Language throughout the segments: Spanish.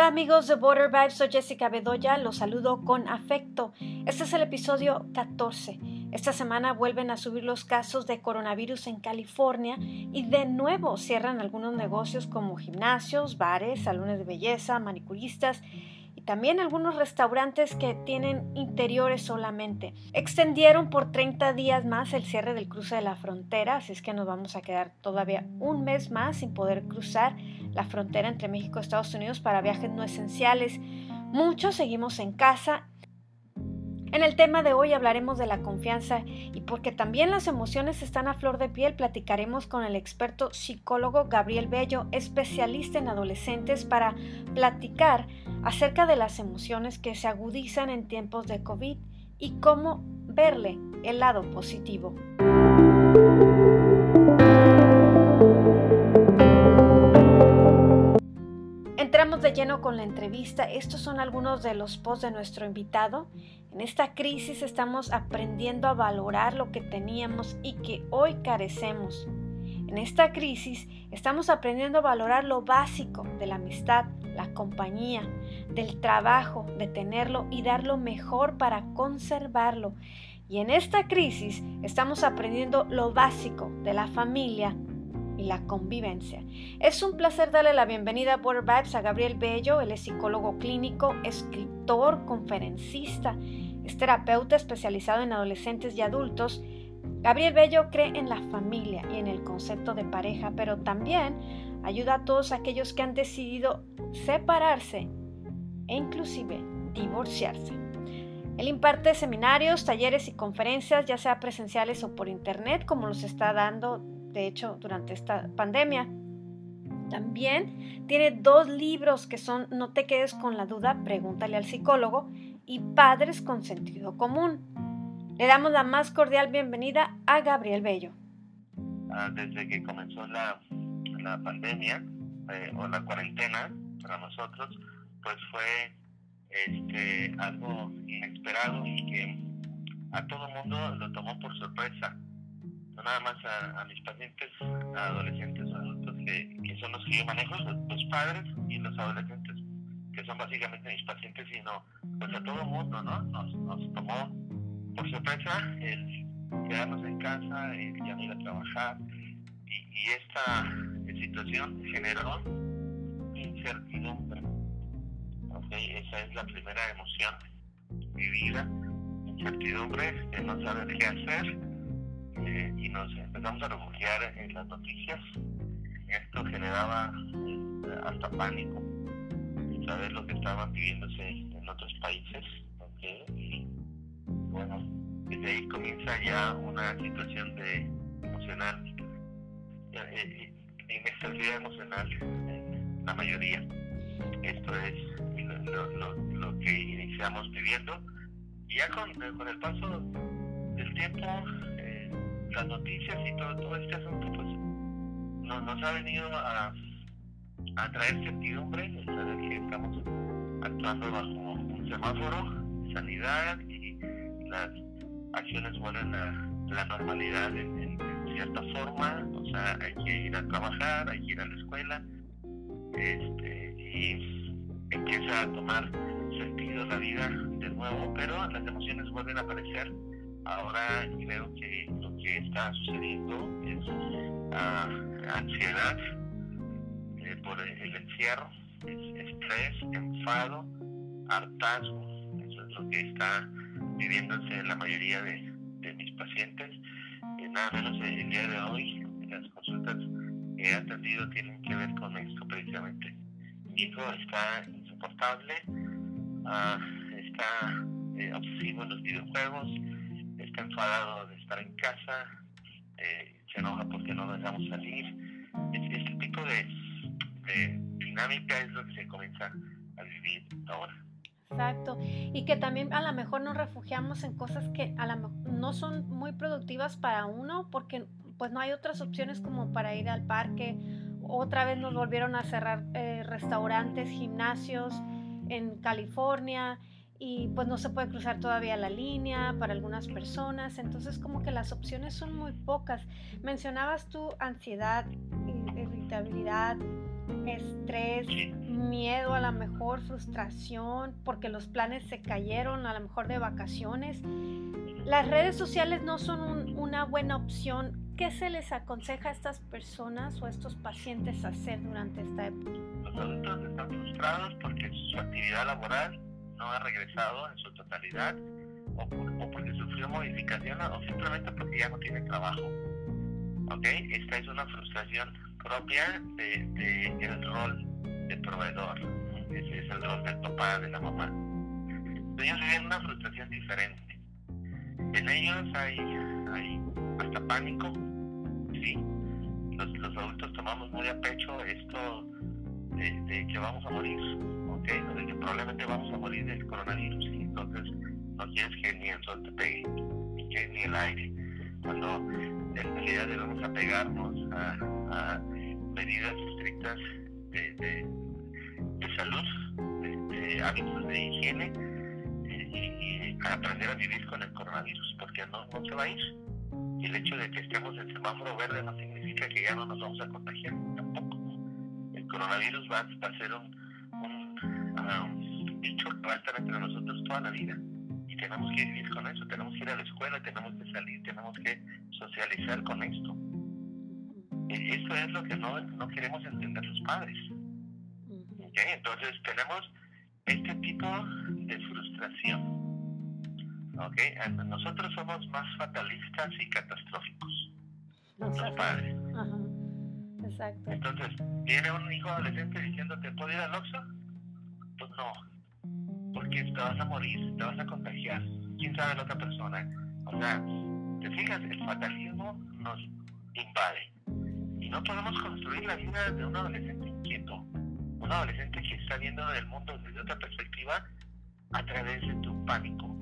Hola amigos de Border Vibes, soy Jessica Bedoya, los saludo con afecto. Este es el episodio 14. Esta semana vuelven a subir los casos de coronavirus en California y de nuevo cierran algunos negocios como gimnasios, bares, salones de belleza, manicuristas también algunos restaurantes que tienen interiores solamente. Extendieron por 30 días más el cierre del cruce de la frontera, así es que nos vamos a quedar todavía un mes más sin poder cruzar la frontera entre México y Estados Unidos para viajes no esenciales. Muchos seguimos en casa en el tema de hoy hablaremos de la confianza y porque también las emociones están a flor de piel, platicaremos con el experto psicólogo Gabriel Bello, especialista en adolescentes, para platicar acerca de las emociones que se agudizan en tiempos de COVID y cómo verle el lado positivo. Entramos de lleno con la entrevista. Estos son algunos de los posts de nuestro invitado. En esta crisis estamos aprendiendo a valorar lo que teníamos y que hoy carecemos. En esta crisis estamos aprendiendo a valorar lo básico de la amistad, la compañía, del trabajo, de tenerlo y dar lo mejor para conservarlo. Y en esta crisis estamos aprendiendo lo básico de la familia, y la convivencia. Es un placer darle la bienvenida a Border Vibes a Gabriel Bello. Él es psicólogo clínico, escritor, conferencista, es terapeuta especializado en adolescentes y adultos. Gabriel Bello cree en la familia y en el concepto de pareja, pero también ayuda a todos aquellos que han decidido separarse e inclusive divorciarse. Él imparte seminarios, talleres y conferencias, ya sea presenciales o por internet, como los está dando de hecho, durante esta pandemia. También tiene dos libros que son No te quedes con la duda, pregúntale al psicólogo y Padres con sentido común. Le damos la más cordial bienvenida a Gabriel Bello. Ah, desde que comenzó la, la pandemia eh, o la cuarentena para nosotros, pues fue este, algo inesperado y que a todo mundo lo tomó por sorpresa nada más a, mis pacientes, a adolescentes o adultos, que, son los que yo manejo, los, padres y los adolescentes, que son básicamente mis pacientes, sino pues a todo mundo, ¿no? Nos, tomó por sorpresa el quedarnos en casa, el ya no ir a trabajar, y, esta situación generó incertidumbre. ¿okay? Esa es la primera emoción vivida, incertidumbre, de no saber qué hacer eh, y nos empezamos a refugiar en las noticias. Esto generaba este, hasta pánico, saber lo que estaba viviéndose en otros países. Y bueno, desde ahí comienza ya una situación de emocional, eh, eh, inestabilidad emocional la mayoría. Esto es lo, lo, que iniciamos viviendo. Y ya con, con el paso del tiempo, las noticias y todo, todo este asunto pues nos, ha venido a, a traer certidumbre, saber que estamos actuando bajo un semáforo, sanidad y las acciones vuelven a la normalidad en, cierta forma, hay que ir a trabajar, hay que ir a la escuela, este, y empieza a tomar sentido la vida de nuevo, pero las emociones vuelven a aparecer ahora veo que lo que está sucediendo es ansiedad eh, por el encierro, es estrés, enfado, hartazgo, eso es lo que está viviéndose la mayoría de, mis pacientes. Eh, nada menos el día de hoy, he atendido tienen que ver con esto precisamente. Mi hijo está insoportable, ah, está eh, obsesivo en los videojuegos, está enfadado de estar en casa, eh, se enoja porque no dejamos salir. Este tipo de, dinámica es lo que se comienza a vivir ahora. Exacto. Y que también a lo mejor nos refugiamos en cosas que a lo no son muy productivas para uno porque pues no hay otras opciones como para ir al parque. Otra vez nos volvieron a cerrar eh, restaurantes, gimnasios en California y pues no se puede cruzar todavía la línea para algunas personas, entonces como que las opciones son muy pocas. Mencionabas tú ansiedad, irritabilidad, estrés, miedo, a lo mejor frustración, porque los planes se cayeron, a lo mejor de vacaciones. Las redes sociales no son una buena opción. ¿Qué se les aconseja a estas personas o a estos pacientes hacer durante esta época? Los adultos están frustrados porque su actividad laboral no ha regresado en su totalidad o, porque sufrió modificación o simplemente porque ya no tiene trabajo. ¿Ok? Esta es una frustración propia del de, el rol de proveedor. Ese es el rol del papá, de la mamá. Ellos viven una frustración diferente. En ellos hay, hay hasta pánico, ¿sí? Los, adultos tomamos muy a pecho esto de, que vamos a morir, ¿ok? de que probablemente vamos a morir del coronavirus y entonces no quieres que ni el sol te pegue, que ni el aire. Cuando en realidad debemos apegarnos a, medidas estrictas de, de salud, de, hábitos de higiene y, aprender a vivir con el coronavirus, porque no, no se va a ir. Y el hecho de que estemos en semáforo verde no significa que ya no nos vamos a contagiar tampoco. El coronavirus va, a ser un, un, bicho que va a estar entre nosotros toda la vida y tenemos que vivir con eso, tenemos que ir a la escuela, tenemos que salir, tenemos que socializar con esto. Esto es lo que no, no queremos entender los padres. Entonces tenemos este tipo de frustración. ¿Okay? Nosotros somos más fatalistas y catastróficos. Los padres. Exacto. Entonces, ¿viene un hijo adolescente diciendo ¿te puedo ir al Oxxo? Pues no, porque te vas a morir, te vas a contagiar. ¿Quién sabe la otra persona? O sea, te fijas, el fatalismo nos invade no podemos construir la vida de un adolescente inquieto, un adolescente que está viendo el mundo desde otra perspectiva a través de tu pánico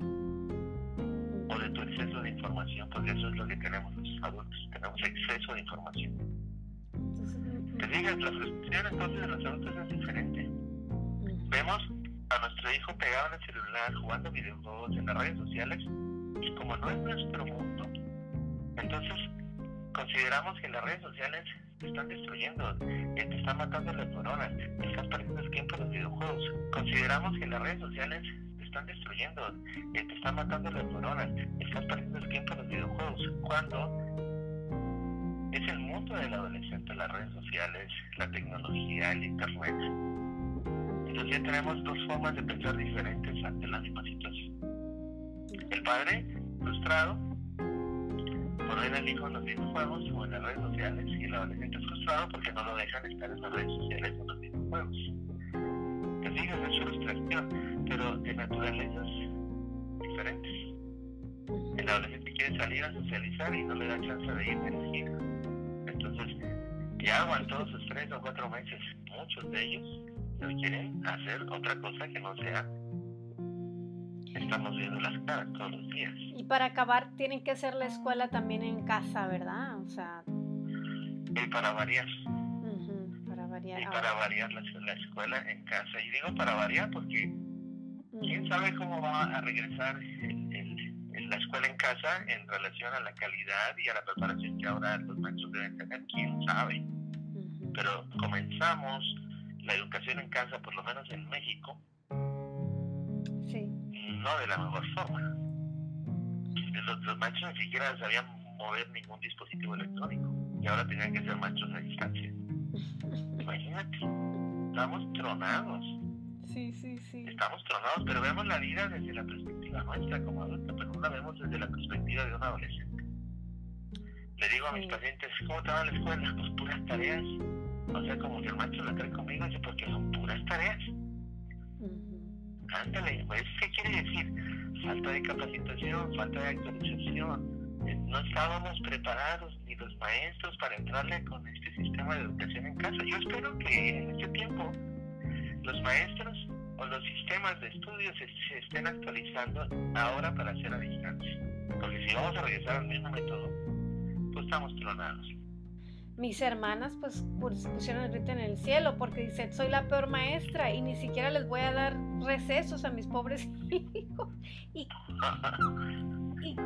o de tu exceso de información, porque eso es lo que tenemos los adultos, tenemos exceso de información. Te digas, la frustración entonces de los adultos es diferente. Vemos a nuestro hijo pegado en el celular, jugando videojuegos en las redes sociales, y como no es nuestro mundo, entonces consideramos que las redes sociales te están destruyendo, que te están matando las neuronas, te estás perdiendo el tiempo en los videojuegos. Consideramos que las redes sociales están destruyendo, que te están matando las neuronas, estás perdiendo el tiempo en los videojuegos. Cuando es el mundo del adolescente, las redes sociales, la tecnología, el internet. Entonces ya tenemos dos formas de pensar diferentes ante la misma situación. El padre frustrado poner al hijo en los videojuegos o en las redes sociales y el adolescente frustrado porque no lo dejan estar en las redes sociales o en los videojuegos. Fijas, es frustración, pero de naturalezas diferentes. El adolescente quiere salir a socializar y no le da chance de ir la esquina. Entonces, ya aguantó sus tres o cuatro meses. Muchos de ellos no quieren hacer otra cosa que no sea estamos viendo las caras todos los días. Y para acabar tienen que hacer la escuela también en casa, ¿verdad? O sea... Y para variar. Y para variar la, escuela en casa. Y digo para variar porque quién sabe cómo va a regresar la escuela en casa en relación a la calidad y a la preparación que ahora los maestros deben tener. Quién sabe. Pero comenzamos la educación en casa, por lo menos en México, no de la mejor forma. Los, los maestros ni siquiera sabían mover ningún dispositivo electrónico y ahora tenían que ser maestros a distancia. Imagínate, estamos tronados. Sí, sí, sí. Estamos tronados, pero vemos la vida desde la perspectiva nuestra como adultos, pero no la vemos desde la perspectiva de un adolescente. Le digo a mis pacientes, ¿cómo te va la escuela? Pues puras tareas. O sea, como que el maestro la trae conmigo, dice, porque son puras tareas. Ándale, pues, ¿qué quiere decir? Falta de capacitación, falta de actualización. Eh, no estábamos preparados ni los maestros para entrarle con este sistema de educación en casa. Yo espero que en este tiempo los maestros o los sistemas de estudios se, estén actualizando ahora para hacer a distancia. Porque si vamos a regresar al mismo método, pues estamos tronados mis hermanas pues pusieron el grito en el cielo porque dicen, soy la peor maestra y ni siquiera les voy a dar recesos a mis pobres hijos. Y,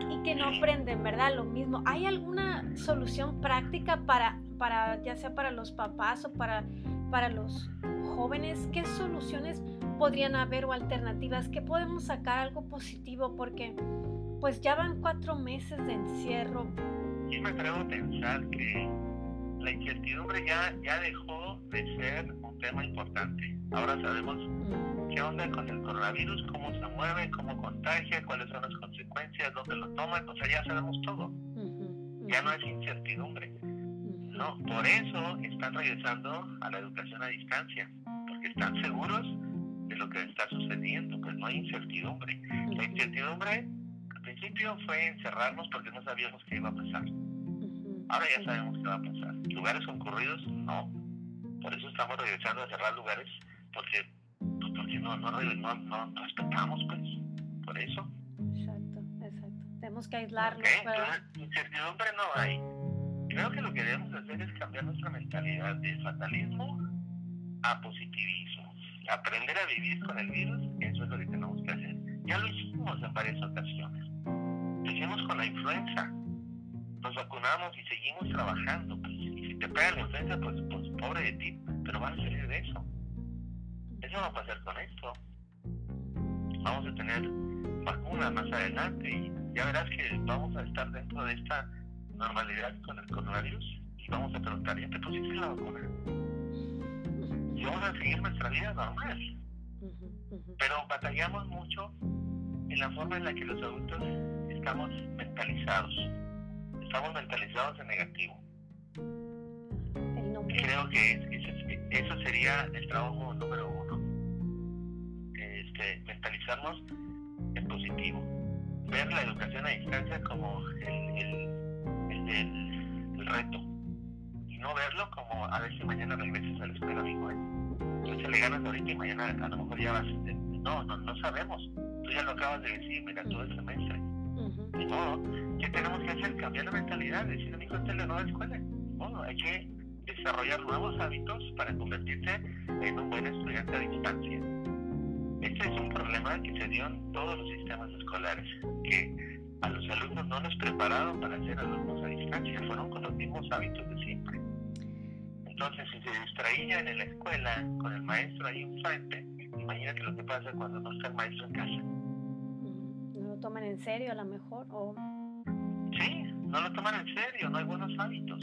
y, que no aprenden, ¿verdad? Lo mismo. ¿Hay alguna solución práctica para, para ya sea para los papás o para, para los jóvenes? ¿Qué soluciones podrían haber o alternativas? ¿Qué podemos sacar algo positivo? Porque pues ya van cuatro meses de encierro. Sí me atrevo a pensar que la incertidumbre ya, ya dejó de ser un tema importante. Ahora sabemos qué onda con el coronavirus, cómo se mueve, cómo contagia, cuáles son las consecuencias, dónde lo toman, o sea, ya sabemos todo. Ya no es incertidumbre. No, por eso están regresando a la educación a distancia, porque están seguros de lo que está sucediendo, pues no hay incertidumbre. La incertidumbre al principio fue encerrarnos porque no sabíamos qué iba a pasar. Ahora ya sabemos qué va a pasar. ¿Lugares concurridos? No. Por eso estamos regresando a cerrar lugares, porque no, no, no, no respetamos, pues, por eso. Exacto, exacto. Tenemos que aislarlo. Okay, Entonces, incertidumbre no hay. Creo que lo que debemos hacer es cambiar nuestra mentalidad de fatalismo a positivismo. Aprender a vivir con el virus, eso es lo que tenemos que hacer. Ya lo hicimos en varias ocasiones. Lo hicimos con la influenza. Nos vacunamos y seguimos trabajando. Pues, y si te pega la influenza, pues, pues pobre de ti, pero vas a salir de eso. Eso va a pasar con esto. Vamos a tener vacunas más adelante y ya verás que vamos a estar dentro de esta normalidad con el coronavirus y vamos a preguntar, ¿ya te pusiste la vacuna? Y vamos a seguir nuestra vida normal. Pero batallamos mucho en la forma en la que los adultos estamos mentalizados. Estamos mentalizados en negativo. Creo que eso sería el trabajo número uno mentalizarnos en positivo, ver la educación a distancia como el, el, reto y no verlo como a ver si mañana regresas a la escuela, hijo. ¿eh? le ganas ahorita y mañana a lo mejor ya vas. No, no, no sabemos. Tú ya lo acabas de decir, mira, todo el semestre. No, ¿qué tenemos que hacer? Cambiar la mentalidad, decir, mi hijo, esta es la nueva escuela. No, hay que desarrollar nuevos hábitos para convertirse en un buen estudiante a distancia este es un problema que se dio en todos los sistemas escolares, que a los alumnos no los prepararon para ser alumnos a distancia, fueron con los mismos hábitos de siempre. Entonces, si se distraían en la escuela con el maestro ahí enfrente, imagínate lo que pasa cuando no está el maestro en casa. ¿No lo toman en serio a lo mejor? O... Sí, no lo toman en serio, no hay buenos hábitos.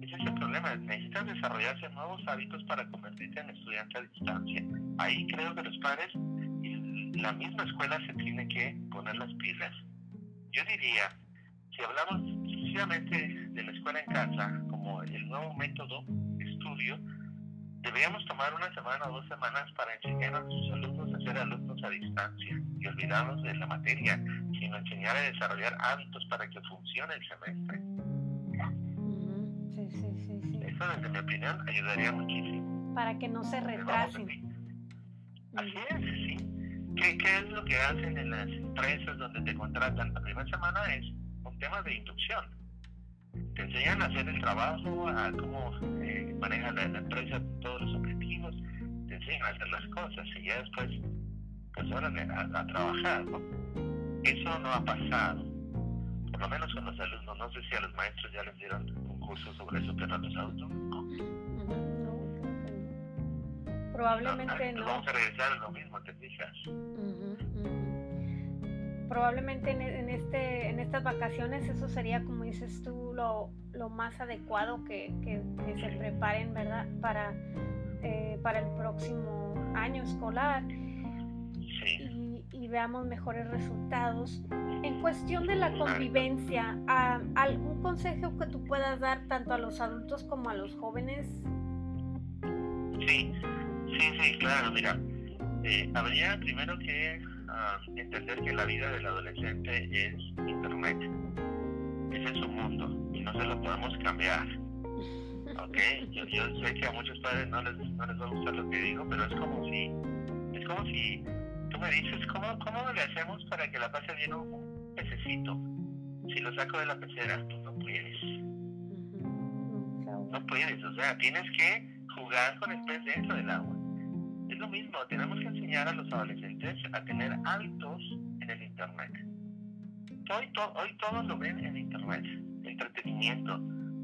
Ese es el problema, necesitan desarrollarse nuevos hábitos para convertirse en estudiante a distancia ahí creo que los padres y la misma escuela se tiene que poner las pilas. Yo diría, si hablamos exclusivamente de la escuela en casa como el nuevo método de estudio, deberíamos tomar una semana o dos semanas para enseñar a nuestros alumnos a ser alumnos a distancia y olvidarnos de la materia, sino enseñar a desarrollar hábitos para que funcione el semestre. Sí, sí, sí, sí. Eso, desde mi opinión, ayudaría muchísimo. Para que no se retrasen. Así es, sí. ¿Qué, ¿Qué, es lo que hacen en las empresas donde te contratan? La primera semana es un tema de inducción. Te enseñan a hacer el trabajo, a cómo eh, maneja la, empresa todos los objetivos, te enseñan a hacer las cosas y ya después, pues ahora a, a trabajar, ¿no? Eso no ha pasado, por lo menos con los alumnos. No sé si a los maestros ya les dieron un curso sobre eso, pero a los adultos Probablemente no. Vamos a regresar a lo mismo, te fijas. Probablemente en, este, en estas vacaciones eso sería, como dices tú, lo, lo más adecuado que, que, se preparen, ¿verdad? Para, eh, para el próximo año escolar. Y, y, veamos mejores resultados. En cuestión de la convivencia, ¿algún consejo que tú puedas dar tanto a los adultos como a los jóvenes? Sí, Sí, sí, claro, mira, eh, habría primero que ah, entender que la vida del adolescente es Internet. Ese es su mundo y no se lo podemos cambiar. ¿Ok? Yo, yo sé que a muchos padres no les, no les va a gustar lo que digo, pero es como si, es como si tú me dices, ¿cómo, cómo le hacemos para que la pase bien un pececito? Si lo saco de la pecera, tú no puedes. No puedes, o sea, tienes que jugar con el pez dentro del agua lo mismo, tenemos que enseñar a los adolescentes a tener hábitos en el Internet. hoy, hoy todos lo ven en Internet. Entretenimiento,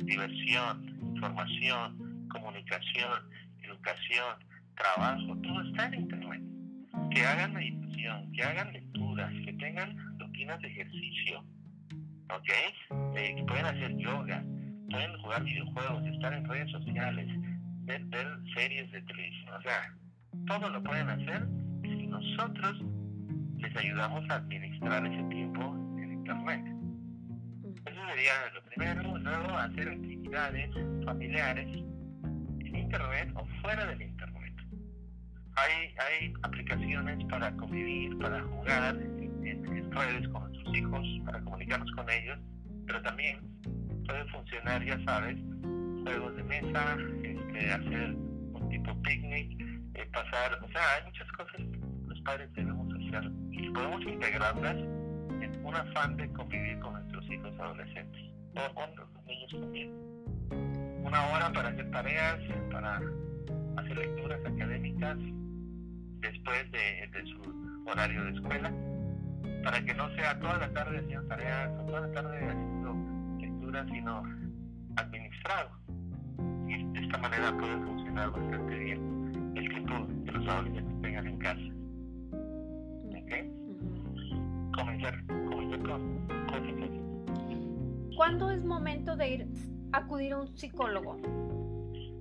diversión, información, comunicación, educación, trabajo, todo está en Internet. Que hagan meditación, que hagan lecturas, que tengan rutinas de ejercicio, ¿ok? Eh, que pueden hacer yoga, pueden jugar videojuegos, estar en redes sociales, ver, ver series de televisión, o sea, todo lo pueden hacer si nosotros les ayudamos a administrar ese tiempo en Internet. Eso sería lo primero, luego hacer actividades familiares en Internet o fuera del Internet. Hay, hay aplicaciones para convivir, para jugar en, redes con nuestros hijos, para comunicarnos con ellos, pero también puede funcionar, ya sabes, juegos de mesa, este, hacer un tipo picnic, pasar, o sea, hay muchas cosas que los padres debemos hacer y podemos integrarlas en un afán de convivir con nuestros hijos adolescentes o con los niños también. Una hora para hacer tareas, para hacer lecturas académicas después de, de su horario de escuela, para que no sea toda la tarde haciendo tareas o toda la tarde haciendo lecturas, sino administrado. Y de esta manera puede funcionar bastante bien el tiempo que los adolescentes tengan en casa. Comenzar, comenzar con cosas ¿Cuándo es momento de ir a acudir a un psicólogo?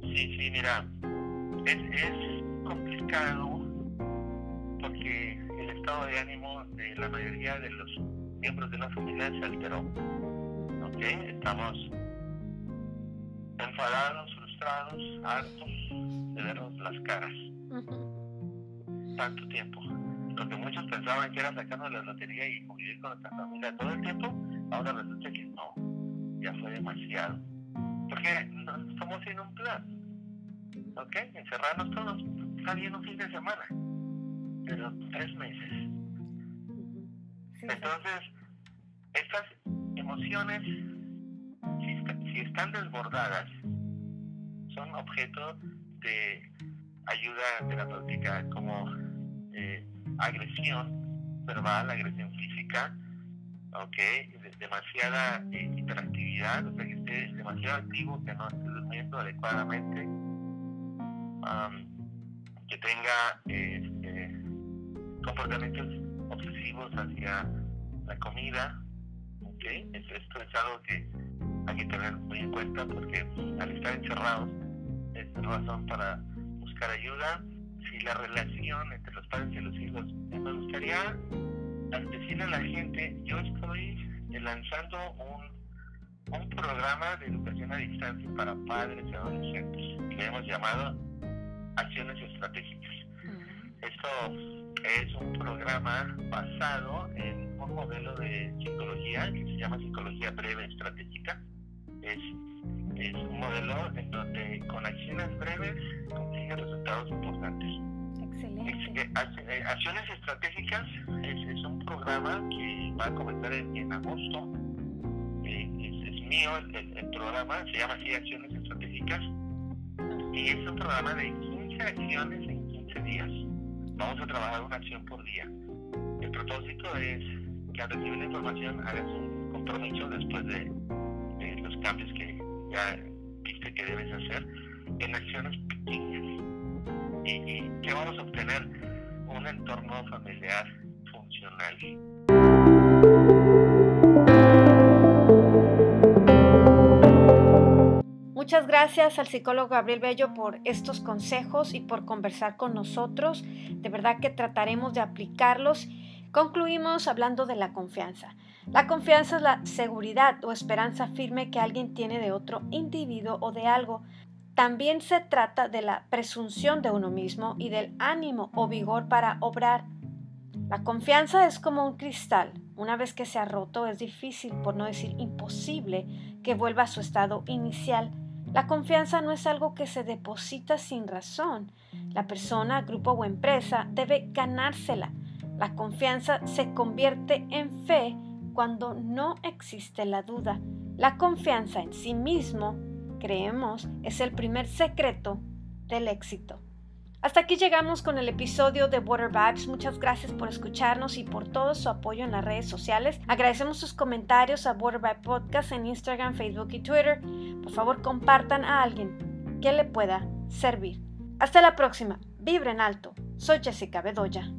Sí, sí, mira, es, es complicado porque el estado de ánimo de la mayoría de los miembros de la familia se alteró. ¿Ok? Estamos enfadados, frustrados, hartos de vernos las caras. Tanto tiempo. Lo que muchos pensaban que era sacarnos la lotería y convivir con nuestra familia todo el tiempo, ahora resulta que no. Ya fue demasiado. Porque no, estamos en un plan. ¿Ok? Encerrarnos todos. Está bien un fin de semana. Pero tres meses. Entonces, estas emociones si están desbordadas, son objeto de ayuda terapéutica como eh, agresión verbal, agresión física, okay, demasiada eh, hiperactividad, o sea que esté demasiado activo, que no esté durmiendo adecuadamente, que tenga este, comportamientos obsesivos hacia la comida, okay, esto es algo que hay que tener muy en cuenta porque al estar encerrados es razón para buscar ayuda. Si la relación entre los padres y los hijos, me gustaría decirle a la gente, yo estoy lanzando un, un programa de educación a distancia para padres y adolescentes que hemos llamado Acciones Estratégicas. Esto es un programa basado en un modelo de psicología que se llama psicología breve estratégica es, es un modelo en donde con acciones breves acciones estratégicas es, un programa que va a comenzar en, agosto. Eh, es, mío el, programa, se llama así Acciones Estratégicas. Y es un programa de 15 acciones en 15 días. Vamos a trabajar una acción por día. El propósito es que al recibir la información hagas un compromiso después de los cambios que ya viste que debes hacer en acciones pequeñas. ¿Y, que vamos a obtener? Un entorno familiar funcional. Muchas gracias al psicólogo Gabriel Bello por estos consejos y por conversar con nosotros. De verdad que trataremos de aplicarlos. Concluimos hablando de la confianza. La confianza es la seguridad o esperanza firme que alguien tiene de otro individuo o de algo. También se trata de la presunción de uno mismo y del ánimo o vigor para obrar. La confianza es como un cristal. Una vez que se ha roto es difícil, por no decir imposible, que vuelva a su estado inicial. La confianza no es algo que se deposita sin razón. La persona, grupo o empresa debe ganársela. La confianza se convierte en fe cuando no existe la duda. La confianza en sí mismo, creemos, es el primer secreto del éxito. Hasta aquí llegamos con el episodio de Water Vibes. Muchas gracias por escucharnos y por todo su apoyo en las redes sociales. Agradecemos sus comentarios a Water Vibe Podcast en Instagram, Facebook y Twitter. Por favor, compartan a alguien que le pueda servir. Hasta la próxima. Vibren alto. Soy Jessica Bedoya.